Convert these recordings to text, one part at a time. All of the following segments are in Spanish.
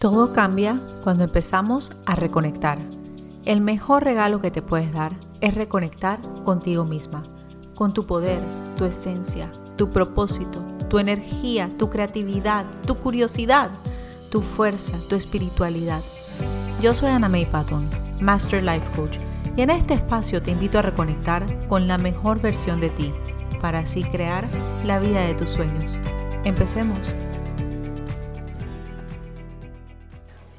Todo cambia cuando empezamos a reconectar. El mejor regalo que te puedes dar es reconectar contigo misma, con tu poder, tu esencia, tu propósito, tu energía, tu creatividad, tu curiosidad, tu fuerza, tu espiritualidad. Yo soy Ana May Patton, Master Life Coach, y en este espacio te invito a reconectar con la mejor versión de ti, para así crear la vida de tus sueños. Empecemos.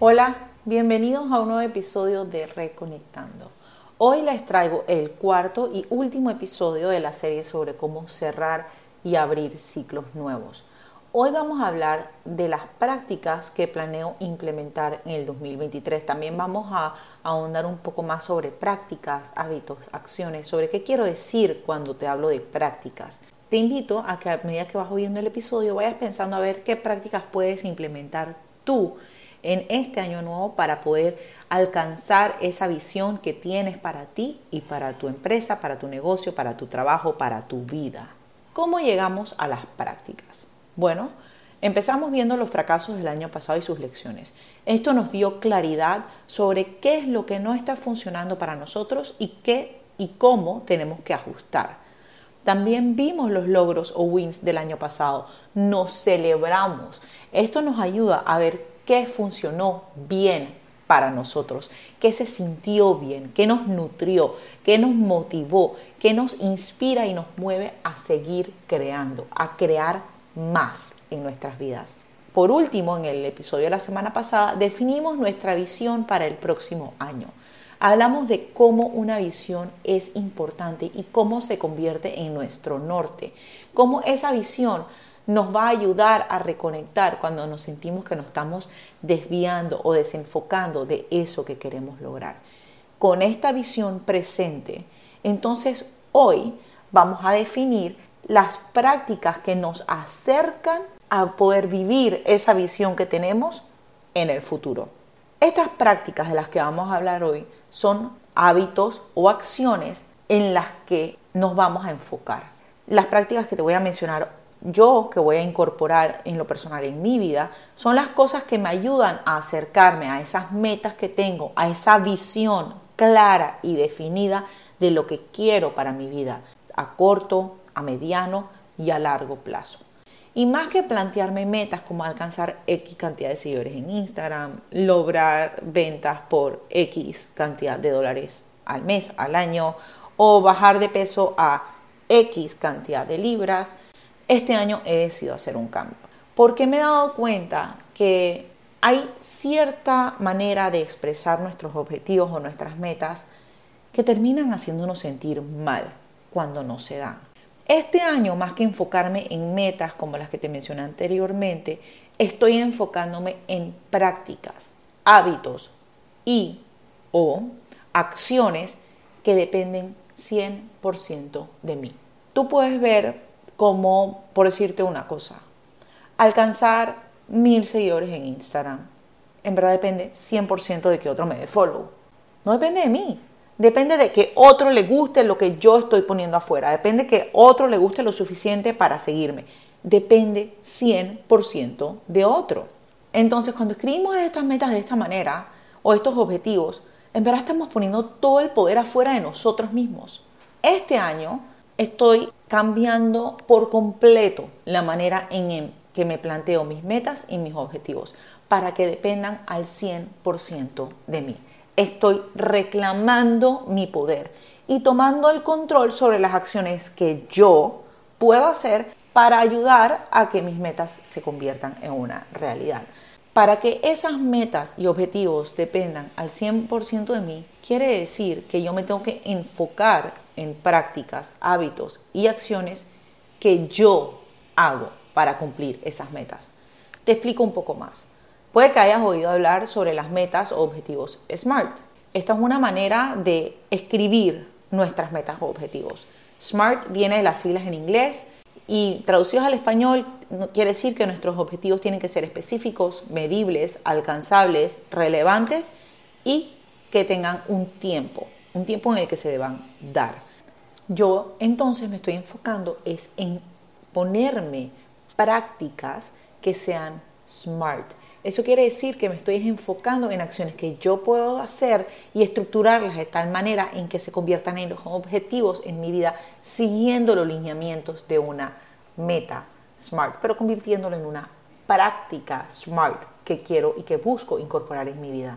Hola, bienvenidos a un nuevo episodio de Reconectando. Hoy les traigo el cuarto y último episodio de la serie sobre cómo cerrar y abrir ciclos nuevos. Hoy vamos a hablar de las prácticas que planeo implementar en el 2023. También vamos a ahondar un poco más sobre prácticas, hábitos, acciones, sobre qué quiero decir cuando te hablo de prácticas. Te invito a que a medida que vas oyendo el episodio vayas pensando a ver qué prácticas puedes implementar tú en este año nuevo para poder alcanzar esa visión que tienes para ti y para tu empresa, para tu negocio, para tu trabajo, para tu vida. ¿Cómo llegamos a las prácticas? Bueno, empezamos viendo los fracasos del año pasado y sus lecciones. Esto nos dio claridad sobre qué es lo que no está funcionando para nosotros y qué y cómo tenemos que ajustar. También vimos los logros o wins del año pasado, nos celebramos. Esto nos ayuda a ver qué funcionó bien para nosotros, qué se sintió bien, qué nos nutrió, qué nos motivó, qué nos inspira y nos mueve a seguir creando, a crear más en nuestras vidas. Por último, en el episodio de la semana pasada, definimos nuestra visión para el próximo año. Hablamos de cómo una visión es importante y cómo se convierte en nuestro norte, cómo esa visión nos va a ayudar a reconectar cuando nos sentimos que nos estamos desviando o desenfocando de eso que queremos lograr. Con esta visión presente, entonces hoy vamos a definir las prácticas que nos acercan a poder vivir esa visión que tenemos en el futuro. Estas prácticas de las que vamos a hablar hoy son hábitos o acciones en las que nos vamos a enfocar. Las prácticas que te voy a mencionar yo que voy a incorporar en lo personal en mi vida son las cosas que me ayudan a acercarme a esas metas que tengo, a esa visión clara y definida de lo que quiero para mi vida, a corto, a mediano y a largo plazo. Y más que plantearme metas como alcanzar X cantidad de seguidores en Instagram, lograr ventas por X cantidad de dólares al mes, al año, o bajar de peso a X cantidad de libras, este año he decidido hacer un cambio. Porque me he dado cuenta que hay cierta manera de expresar nuestros objetivos o nuestras metas que terminan haciéndonos sentir mal cuando no se dan. Este año, más que enfocarme en metas como las que te mencioné anteriormente, estoy enfocándome en prácticas, hábitos y o acciones que dependen 100% de mí. Tú puedes ver como, por decirte una cosa, alcanzar mil seguidores en Instagram. En verdad depende 100% de que otro me dé follow. No depende de mí. Depende de que otro le guste lo que yo estoy poniendo afuera. Depende de que otro le guste lo suficiente para seguirme. Depende 100% de otro. Entonces, cuando escribimos estas metas de esta manera o estos objetivos, en verdad estamos poniendo todo el poder afuera de nosotros mismos. Este año estoy cambiando por completo la manera en que me planteo mis metas y mis objetivos para que dependan al 100% de mí. Estoy reclamando mi poder y tomando el control sobre las acciones que yo puedo hacer para ayudar a que mis metas se conviertan en una realidad. Para que esas metas y objetivos dependan al 100% de mí, quiere decir que yo me tengo que enfocar en prácticas, hábitos y acciones que yo hago para cumplir esas metas. Te explico un poco más. Puede que hayas oído hablar sobre las metas o objetivos SMART. Esta es una manera de escribir nuestras metas o objetivos. SMART viene de las siglas en inglés y traducidos al español quiere decir que nuestros objetivos tienen que ser específicos, medibles, alcanzables, relevantes y que tengan un tiempo, un tiempo en el que se deban dar. Yo entonces me estoy enfocando es en ponerme prácticas que sean smart, Eso quiere decir que me estoy enfocando en acciones que yo puedo hacer y estructurarlas de tal manera en que se conviertan en los objetivos en mi vida, siguiendo los lineamientos de una meta SMART, pero convirtiéndolo en una práctica SMART que quiero y que busco incorporar en mi vida.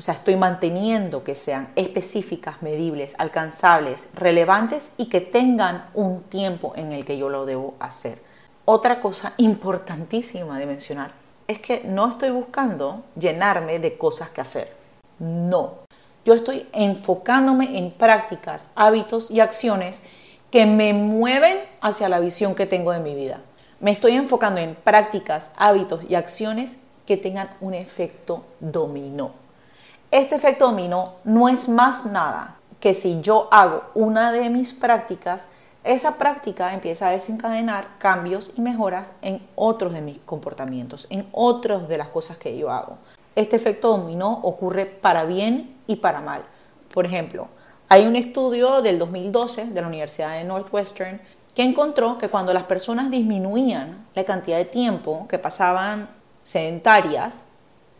O sea, estoy manteniendo que sean específicas, medibles, alcanzables, relevantes y que tengan un tiempo en el que yo lo debo hacer. Otra cosa importantísima de mencionar es que no estoy buscando llenarme de cosas que hacer. No. Yo estoy enfocándome en prácticas, hábitos y acciones que me mueven hacia la visión que tengo de mi vida. Me estoy enfocando en prácticas, hábitos y acciones que tengan un efecto dominó. Este efecto dominó no es más nada que si yo hago una de mis prácticas, esa práctica empieza a desencadenar cambios y mejoras en otros de mis comportamientos, en otras de las cosas que yo hago. Este efecto dominó ocurre para bien y para mal. Por ejemplo, hay un estudio del 2012 de la Universidad de Northwestern que encontró que cuando las personas disminuían la cantidad de tiempo que pasaban sedentarias,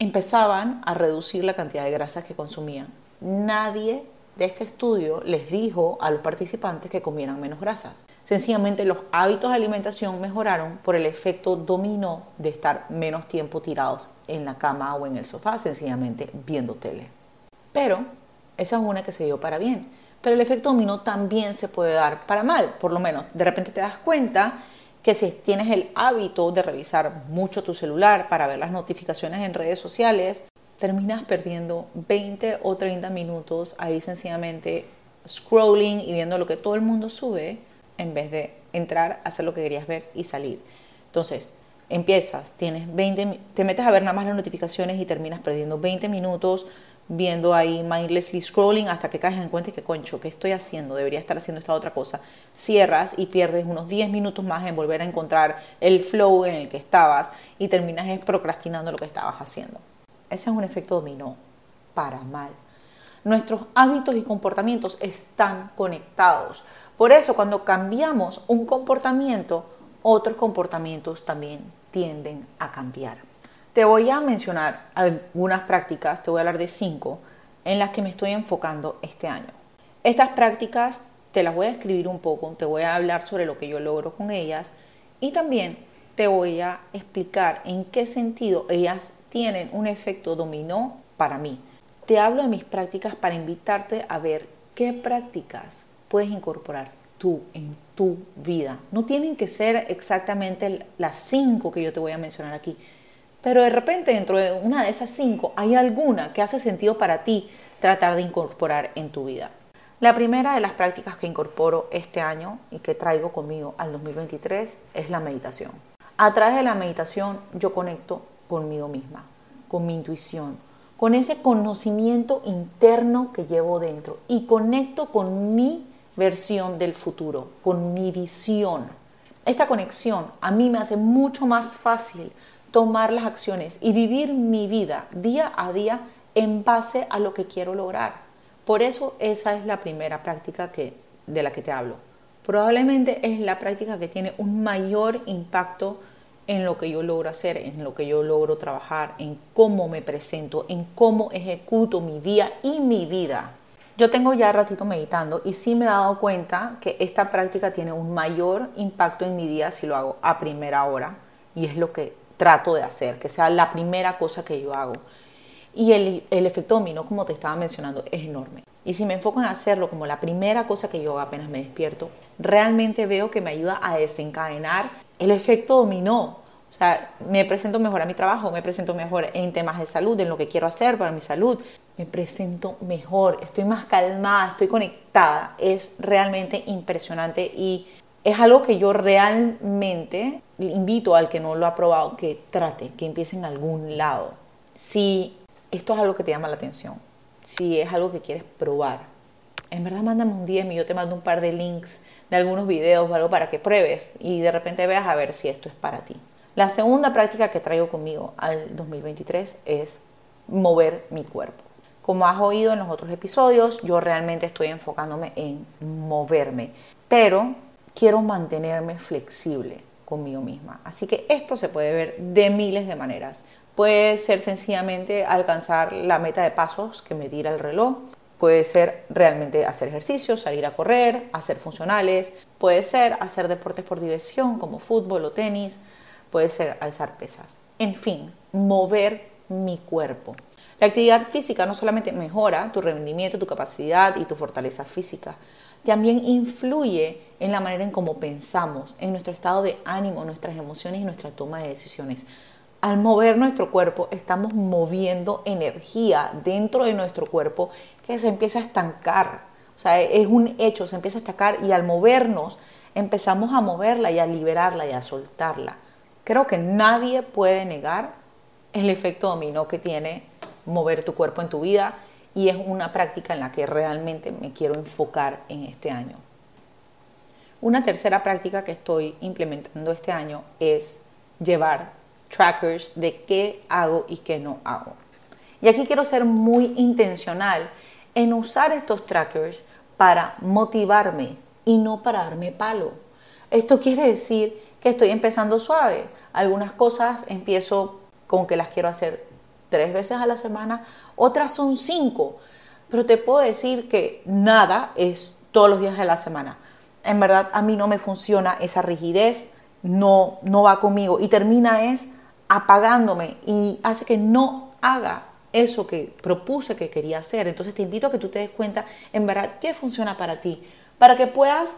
empezaban a reducir la cantidad de grasas que consumían. Nadie de este estudio les dijo a los participantes que comieran menos grasa. Sencillamente los hábitos de alimentación mejoraron por el efecto dominó de estar menos tiempo tirados en la cama o en el sofá, sencillamente viendo tele. Pero esa es una que se dio para bien. Pero el efecto dominó también se puede dar para mal. Por lo menos, de repente te das cuenta que si tienes el hábito de revisar mucho tu celular para ver las notificaciones en redes sociales, terminas perdiendo 20 o 30 minutos ahí sencillamente scrolling y viendo lo que todo el mundo sube en vez de entrar, hacer lo que querías ver y salir. Entonces, empiezas, tienes 20, te metes a ver nada más las notificaciones y terminas perdiendo 20 minutos viendo ahí mindlessly scrolling hasta que caes en cuenta que concho, ¿qué estoy haciendo? Debería estar haciendo esta otra cosa. Cierras y pierdes unos 10 minutos más en volver a encontrar el flow en el que estabas y terminas procrastinando lo que estabas haciendo. Ese es un efecto dominó para mal. Nuestros hábitos y comportamientos están conectados. Por eso cuando cambiamos un comportamiento, otros comportamientos también tienden a cambiar. Te voy a mencionar algunas prácticas, te voy a hablar de cinco, en las que me estoy enfocando este año. Estas prácticas te las voy a escribir un poco, te voy a hablar sobre lo que yo logro con ellas y también te voy a explicar en qué sentido ellas tienen un efecto dominó para mí. Te hablo de mis prácticas para invitarte a ver qué prácticas puedes incorporar tú en tu vida. No tienen que ser exactamente las cinco que yo te voy a mencionar aquí, pero de repente dentro de una de esas cinco hay alguna que hace sentido para ti tratar de incorporar en tu vida. La primera de las prácticas que incorporo este año y que traigo conmigo al 2023 es la meditación. A través de la meditación yo conecto conmigo misma, con mi intuición, con ese conocimiento interno que llevo dentro y conecto con mi versión del futuro, con mi visión. Esta conexión a mí me hace mucho más fácil tomar las acciones y vivir mi vida día a día en base a lo que quiero lograr. Por eso esa es la primera práctica que, de la que te hablo. Probablemente es la práctica que tiene un mayor impacto en lo que yo logro hacer, en lo que yo logro trabajar, en cómo me presento, en cómo ejecuto mi día y mi vida. Yo tengo ya ratito meditando y sí me he dado cuenta que esta práctica tiene un mayor impacto en mi día si lo hago a primera hora y es lo que trato de hacer, que sea la primera cosa que yo hago. Y el, el efecto dominó, como te estaba mencionando, es enorme. Y si me enfoco en hacerlo como la primera cosa que yo hago apenas me despierto, realmente veo que me ayuda a desencadenar el efecto dominó. O sea, me presento mejor a mi trabajo, me presento mejor en temas de salud, en lo que quiero hacer para mi salud. Me presento mejor, estoy más calmada, estoy conectada. Es realmente impresionante y es algo que yo realmente invito al que no lo ha probado que trate, que empiece en algún lado. Si esto es algo que te llama la atención, si es algo que quieres probar, en verdad mándame un DM y yo te mando un par de links de algunos videos o algo para que pruebes y de repente veas a ver si esto es para ti. La segunda práctica que traigo conmigo al 2023 es mover mi cuerpo. Como has oído en los otros episodios, yo realmente estoy enfocándome en moverme, pero quiero mantenerme flexible conmigo misma. Así que esto se puede ver de miles de maneras. Puede ser sencillamente alcanzar la meta de pasos que me tira el reloj. Puede ser realmente hacer ejercicio, salir a correr, hacer funcionales. Puede ser hacer deportes por diversión como fútbol o tenis. Puede ser alzar pesas. En fin, mover mi cuerpo. La actividad física no solamente mejora tu rendimiento, tu capacidad y tu fortaleza física, también influye en la manera en cómo pensamos, en nuestro estado de ánimo, nuestras emociones y nuestra toma de decisiones. Al mover nuestro cuerpo, estamos moviendo energía dentro de nuestro cuerpo que se empieza a estancar. O sea, es un hecho, se empieza a estancar y al movernos empezamos a moverla y a liberarla y a soltarla. Creo que nadie puede negar el efecto dominó que tiene mover tu cuerpo en tu vida y es una práctica en la que realmente me quiero enfocar en este año. Una tercera práctica que estoy implementando este año es llevar trackers de qué hago y qué no hago. Y aquí quiero ser muy intencional en usar estos trackers para motivarme y no para darme palo. Esto quiere decir que estoy empezando suave. Algunas cosas empiezo con que las quiero hacer tres veces a la semana, otras son cinco, pero te puedo decir que nada es todos los días de la semana. En verdad a mí no me funciona esa rigidez, no, no va conmigo y termina es apagándome y hace que no haga eso que propuse que quería hacer. Entonces te invito a que tú te des cuenta en verdad qué funciona para ti, para que puedas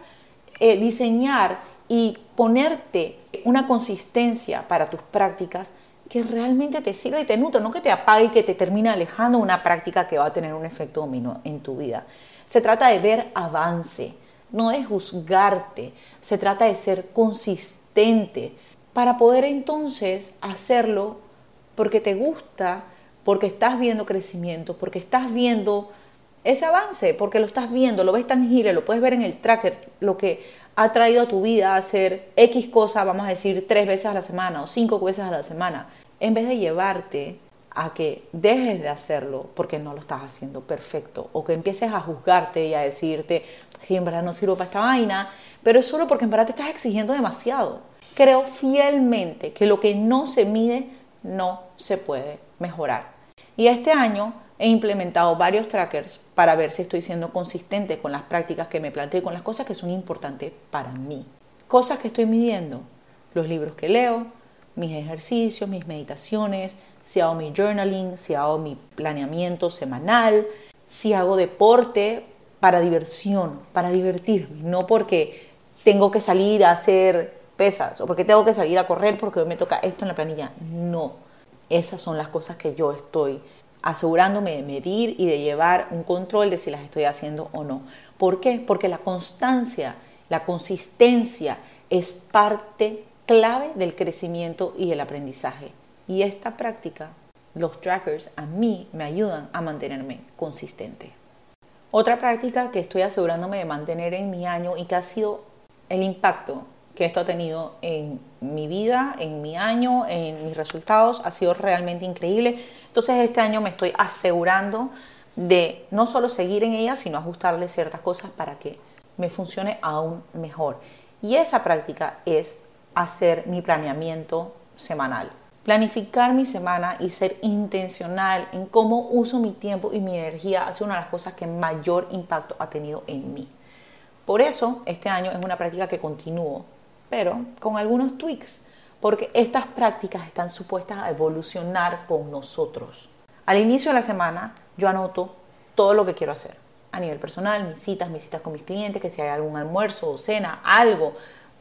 eh, diseñar y ponerte una consistencia para tus prácticas que realmente te sirva y te nutra, no que te apague y que te termine alejando una práctica que va a tener un efecto dominó en tu vida. Se trata de ver avance, no de juzgarte, se trata de ser consistente para poder entonces hacerlo porque te gusta, porque estás viendo crecimiento, porque estás viendo ese avance, porque lo estás viendo, lo ves tangible, lo puedes ver en el tracker, lo que ha traído a tu vida hacer X cosa, vamos a decir, tres veces a la semana o cinco veces a la semana en vez de llevarte a que dejes de hacerlo porque no lo estás haciendo perfecto o que empieces a juzgarte y a decirte que en verdad no sirvo para esta vaina, pero es solo porque en verdad te estás exigiendo demasiado. Creo fielmente que lo que no se mide no se puede mejorar. Y este año he implementado varios trackers para ver si estoy siendo consistente con las prácticas que me planteo y con las cosas que son importantes para mí. Cosas que estoy midiendo, los libros que leo, mis ejercicios, mis meditaciones, si hago mi journaling, si hago mi planeamiento semanal, si hago deporte para diversión, para divertirme, no porque tengo que salir a hacer pesas o porque tengo que salir a correr porque hoy me toca esto en la planilla. No, esas son las cosas que yo estoy asegurándome de medir y de llevar un control de si las estoy haciendo o no. ¿Por qué? Porque la constancia, la consistencia es parte clave del crecimiento y el aprendizaje. Y esta práctica, los trackers, a mí me ayudan a mantenerme consistente. Otra práctica que estoy asegurándome de mantener en mi año y que ha sido el impacto que esto ha tenido en mi vida, en mi año, en mis resultados, ha sido realmente increíble. Entonces este año me estoy asegurando de no solo seguir en ella, sino ajustarle ciertas cosas para que me funcione aún mejor. Y esa práctica es hacer mi planeamiento semanal. Planificar mi semana y ser intencional en cómo uso mi tiempo y mi energía ha sido una de las cosas que mayor impacto ha tenido en mí. Por eso, este año es una práctica que continúo, pero con algunos tweaks, porque estas prácticas están supuestas a evolucionar con nosotros. Al inicio de la semana, yo anoto todo lo que quiero hacer a nivel personal, mis citas, mis citas con mis clientes, que si hay algún almuerzo o cena, algo,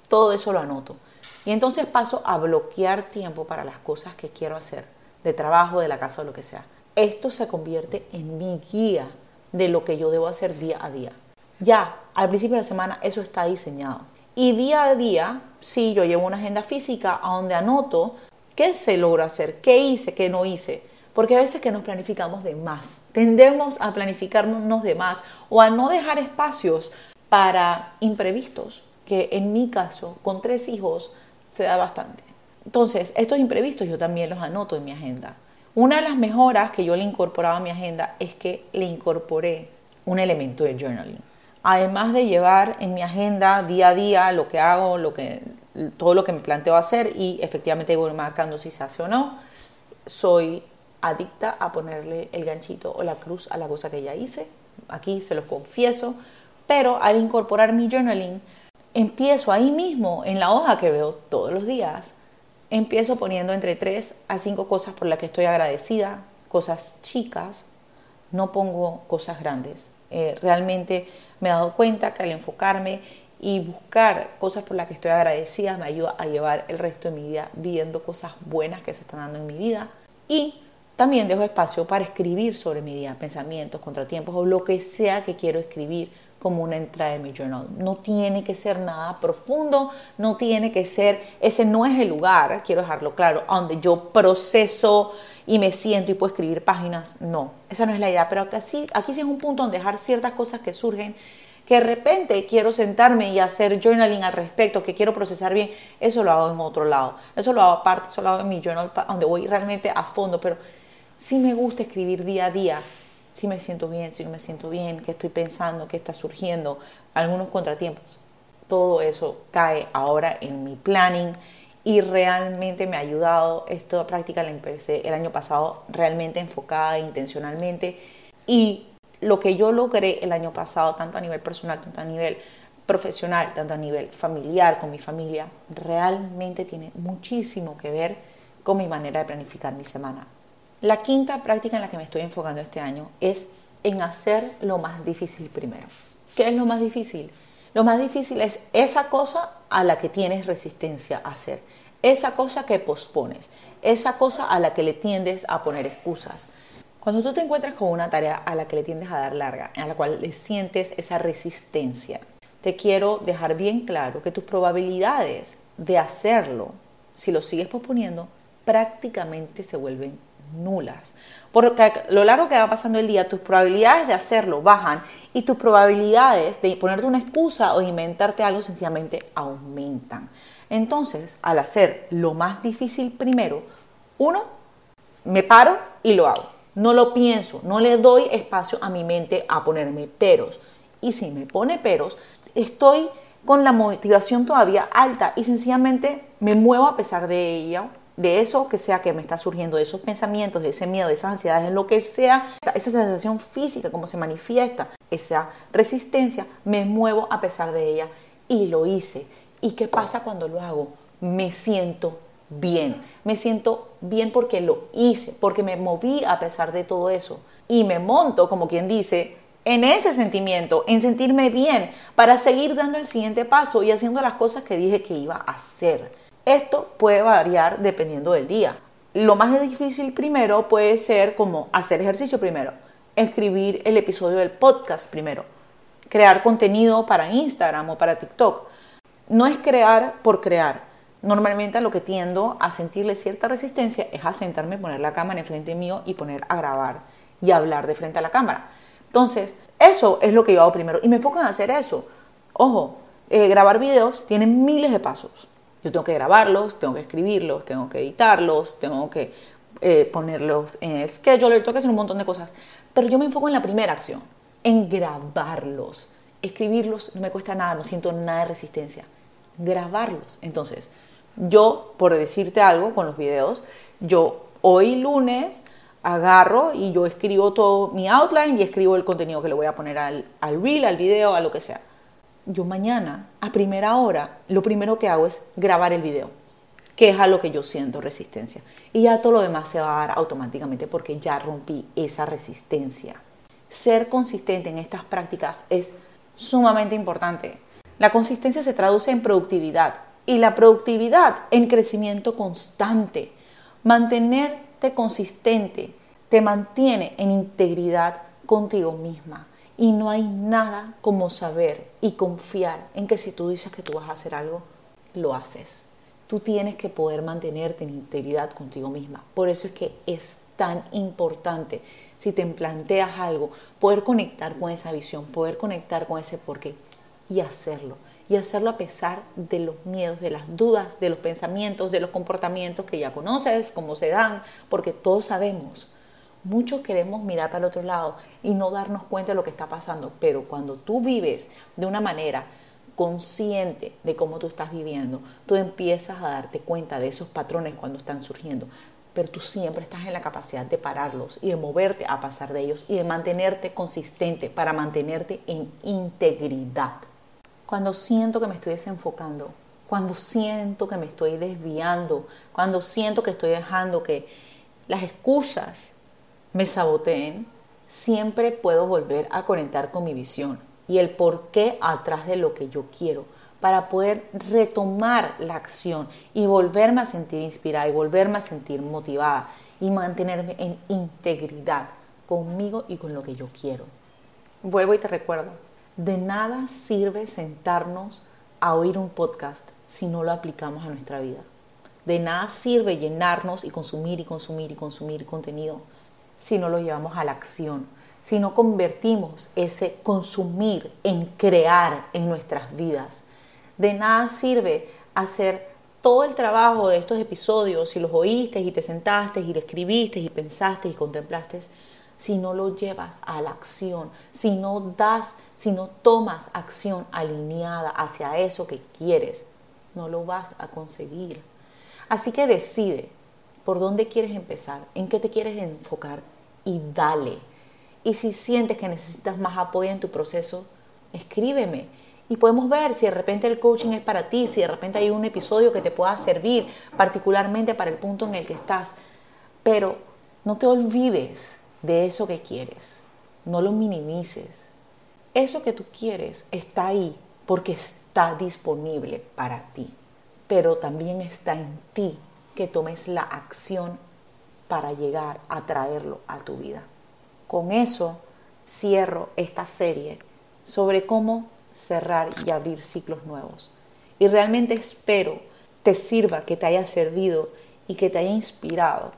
todo eso lo anoto. Y entonces paso a bloquear tiempo para las cosas que quiero hacer, de trabajo, de la casa o lo que sea. Esto se convierte en mi guía de lo que yo debo hacer día a día. Ya, al principio de la semana eso está diseñado. Y día a día, sí, yo llevo una agenda física a donde anoto qué se logra hacer, qué hice, qué no hice. Porque a veces que nos planificamos de más, tendemos a planificarnos de más o a no dejar espacios para imprevistos, que en mi caso, con tres hijos, se da bastante. Entonces, estos imprevistos yo también los anoto en mi agenda. Una de las mejoras que yo le incorporaba a mi agenda es que le incorporé un elemento de journaling. Además de llevar en mi agenda día a día lo que hago, lo que, todo lo que me planteo hacer y efectivamente voy marcando si se hace o no, soy adicta a ponerle el ganchito o la cruz a la cosa que ya hice. Aquí se los confieso. Pero al incorporar mi journaling, empiezo ahí mismo, en la hoja que veo todos los días, empiezo poniendo entre 3 a 5 cosas por las que estoy agradecida, cosas chicas, no pongo cosas grandes. Eh, realmente me he dado cuenta que al enfocarme y buscar cosas por las que estoy agradecida me ayuda a llevar el resto de mi vida viendo cosas buenas que se están dando en mi vida. Y también dejo espacio para escribir sobre mi día, pensamientos, contratiempos o lo que sea que quiero escribir como una entrada de mi journal. No tiene que ser nada profundo, no tiene que ser, ese no es el lugar, quiero dejarlo claro, donde yo proceso y me siento y puedo escribir páginas. No, esa no es la idea, pero aquí, aquí sí es un punto donde dejar ciertas cosas que surgen que de repente quiero sentarme y hacer journaling al respecto, que quiero procesar bien, eso lo hago en otro lado. Eso lo hago aparte, eso lo hago en mi journal, donde voy realmente a fondo, pero sí me gusta escribir día a día si me siento bien, si no me siento bien, qué estoy pensando, qué está surgiendo, algunos contratiempos. Todo eso cae ahora en mi planning y realmente me ha ayudado. Esta práctica la empecé el año pasado realmente enfocada intencionalmente y lo que yo logré el año pasado, tanto a nivel personal, tanto a nivel profesional, tanto a nivel familiar, con mi familia, realmente tiene muchísimo que ver con mi manera de planificar mi semana. La quinta práctica en la que me estoy enfocando este año es en hacer lo más difícil primero. ¿Qué es lo más difícil? Lo más difícil es esa cosa a la que tienes resistencia a hacer, esa cosa que pospones, esa cosa a la que le tiendes a poner excusas. Cuando tú te encuentras con una tarea a la que le tiendes a dar larga, a la cual le sientes esa resistencia, te quiero dejar bien claro que tus probabilidades de hacerlo, si lo sigues posponiendo, prácticamente se vuelven nulas. Porque a lo largo que va pasando el día, tus probabilidades de hacerlo bajan y tus probabilidades de ponerte una excusa o inventarte algo sencillamente aumentan. Entonces, al hacer lo más difícil primero, uno, me paro y lo hago. No lo pienso, no le doy espacio a mi mente a ponerme peros. Y si me pone peros, estoy con la motivación todavía alta y sencillamente me muevo a pesar de ella de eso que sea que me está surgiendo, de esos pensamientos, de ese miedo, de esas ansiedades, en lo que sea, esa sensación física, como se manifiesta, esa resistencia, me muevo a pesar de ella y lo hice. ¿Y qué pasa cuando lo hago? Me siento bien. Me siento bien porque lo hice, porque me moví a pesar de todo eso. Y me monto, como quien dice, en ese sentimiento, en sentirme bien, para seguir dando el siguiente paso y haciendo las cosas que dije que iba a hacer. Esto puede variar dependiendo del día. Lo más difícil primero puede ser como hacer ejercicio primero, escribir el episodio del podcast primero, crear contenido para Instagram o para TikTok. No es crear por crear. Normalmente lo que tiendo a sentirle cierta resistencia es a sentarme, poner la cámara enfrente mío y poner a grabar y hablar de frente a la cámara. Entonces, eso es lo que yo hago primero y me enfoco en hacer eso. Ojo, eh, grabar videos tiene miles de pasos. Yo tengo que grabarlos, tengo que escribirlos, tengo que editarlos, tengo que eh, ponerlos en scheduler, tengo que hacer un montón de cosas. Pero yo me enfoco en la primera acción, en grabarlos. Escribirlos no me cuesta nada, no siento nada de resistencia. Grabarlos. Entonces, yo, por decirte algo con los videos, yo hoy lunes agarro y yo escribo todo mi outline y escribo el contenido que le voy a poner al, al reel, al video, a lo que sea yo mañana, a primera hora, lo primero que hago es grabar el video, que es a lo que yo siento resistencia. Y ya todo lo demás se va a dar automáticamente porque ya rompí esa resistencia. Ser consistente en estas prácticas es sumamente importante. La consistencia se traduce en productividad y la productividad en crecimiento constante. Mantenerte consistente te mantiene en integridad contigo misma. Y no hay nada como saber y confiar en que si tú dices que tú vas a hacer algo, lo haces. Tú tienes que poder mantenerte en integridad contigo misma. Por eso es que es tan importante, si te planteas algo, poder conectar con esa visión, poder conectar con ese porqué y hacerlo. Y hacerlo a pesar de los miedos, de las dudas, de los pensamientos, de los comportamientos que ya conoces, cómo se dan, porque todos sabemos Muchos queremos mirar para el otro lado y no darnos cuenta de lo que está pasando, pero cuando tú vives de una manera consciente de cómo tú estás viviendo, tú empiezas a darte cuenta de esos patrones cuando están surgiendo. pero tú siempre estás en la capacidad de pararlos y de moverte a pasar de ellos y de mantenerte consistente para mantenerte en integridad. Cuando siento que me estoy desenfocando, cuando siento que me estoy desviando, cuando siento que estoy dejando que las excusas me saboteen, siempre puedo volver a conectar con mi visión y el por qué atrás de lo que yo quiero para poder retomar la acción y volverme a sentir inspirada y volverme a sentir motivada y mantenerme en integridad conmigo y con lo que yo quiero. Vuelvo y te recuerdo, de nada sirve sentarnos a oír un podcast si no lo aplicamos a nuestra vida. De nada sirve llenarnos y consumir y consumir y consumir contenido si no lo llevamos a la acción, si no convertimos ese consumir en crear en nuestras vidas de nada sirve hacer todo el trabajo de estos episodios si los oíste y te sentaste y lo escribiste y pensaste y contemplaste si no lo llevas a la acción, si no das, si no tomas acción alineada hacia eso que quieres, no lo vas a conseguir. Así que decide por dónde quieres empezar, en qué te quieres enfocar y dale. Y si sientes que necesitas más apoyo en tu proceso, escríbeme y podemos ver si de repente el coaching es para ti, si de repente hay un episodio que te pueda servir particularmente para el punto en el que estás. Pero no te olvides de eso que quieres, no lo minimices. Eso que tú quieres está ahí porque está disponible para ti, pero también está en ti que tomes la acción para llegar a traerlo a tu vida. Con eso cierro esta serie sobre cómo cerrar y abrir ciclos nuevos. Y realmente espero te sirva, que te haya servido y que te haya inspirado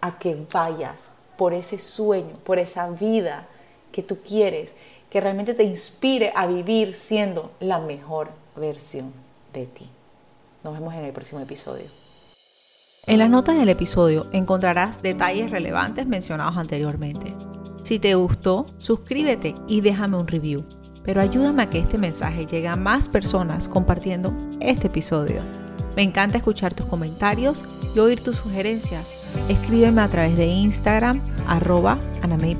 a que vayas por ese sueño, por esa vida que tú quieres, que realmente te inspire a vivir siendo la mejor versión de ti. Nos vemos en el próximo episodio. En las notas del episodio encontrarás detalles relevantes mencionados anteriormente. Si te gustó, suscríbete y déjame un review pero ayúdame a que este mensaje llegue a más personas compartiendo este episodio. Me encanta escuchar tus comentarios y oír tus sugerencias. Escríbeme a través de Instagram, arroba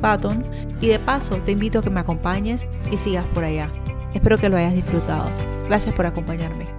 Patton, y de paso te invito a que me acompañes y sigas por allá. Espero que lo hayas disfrutado. Gracias por acompañarme.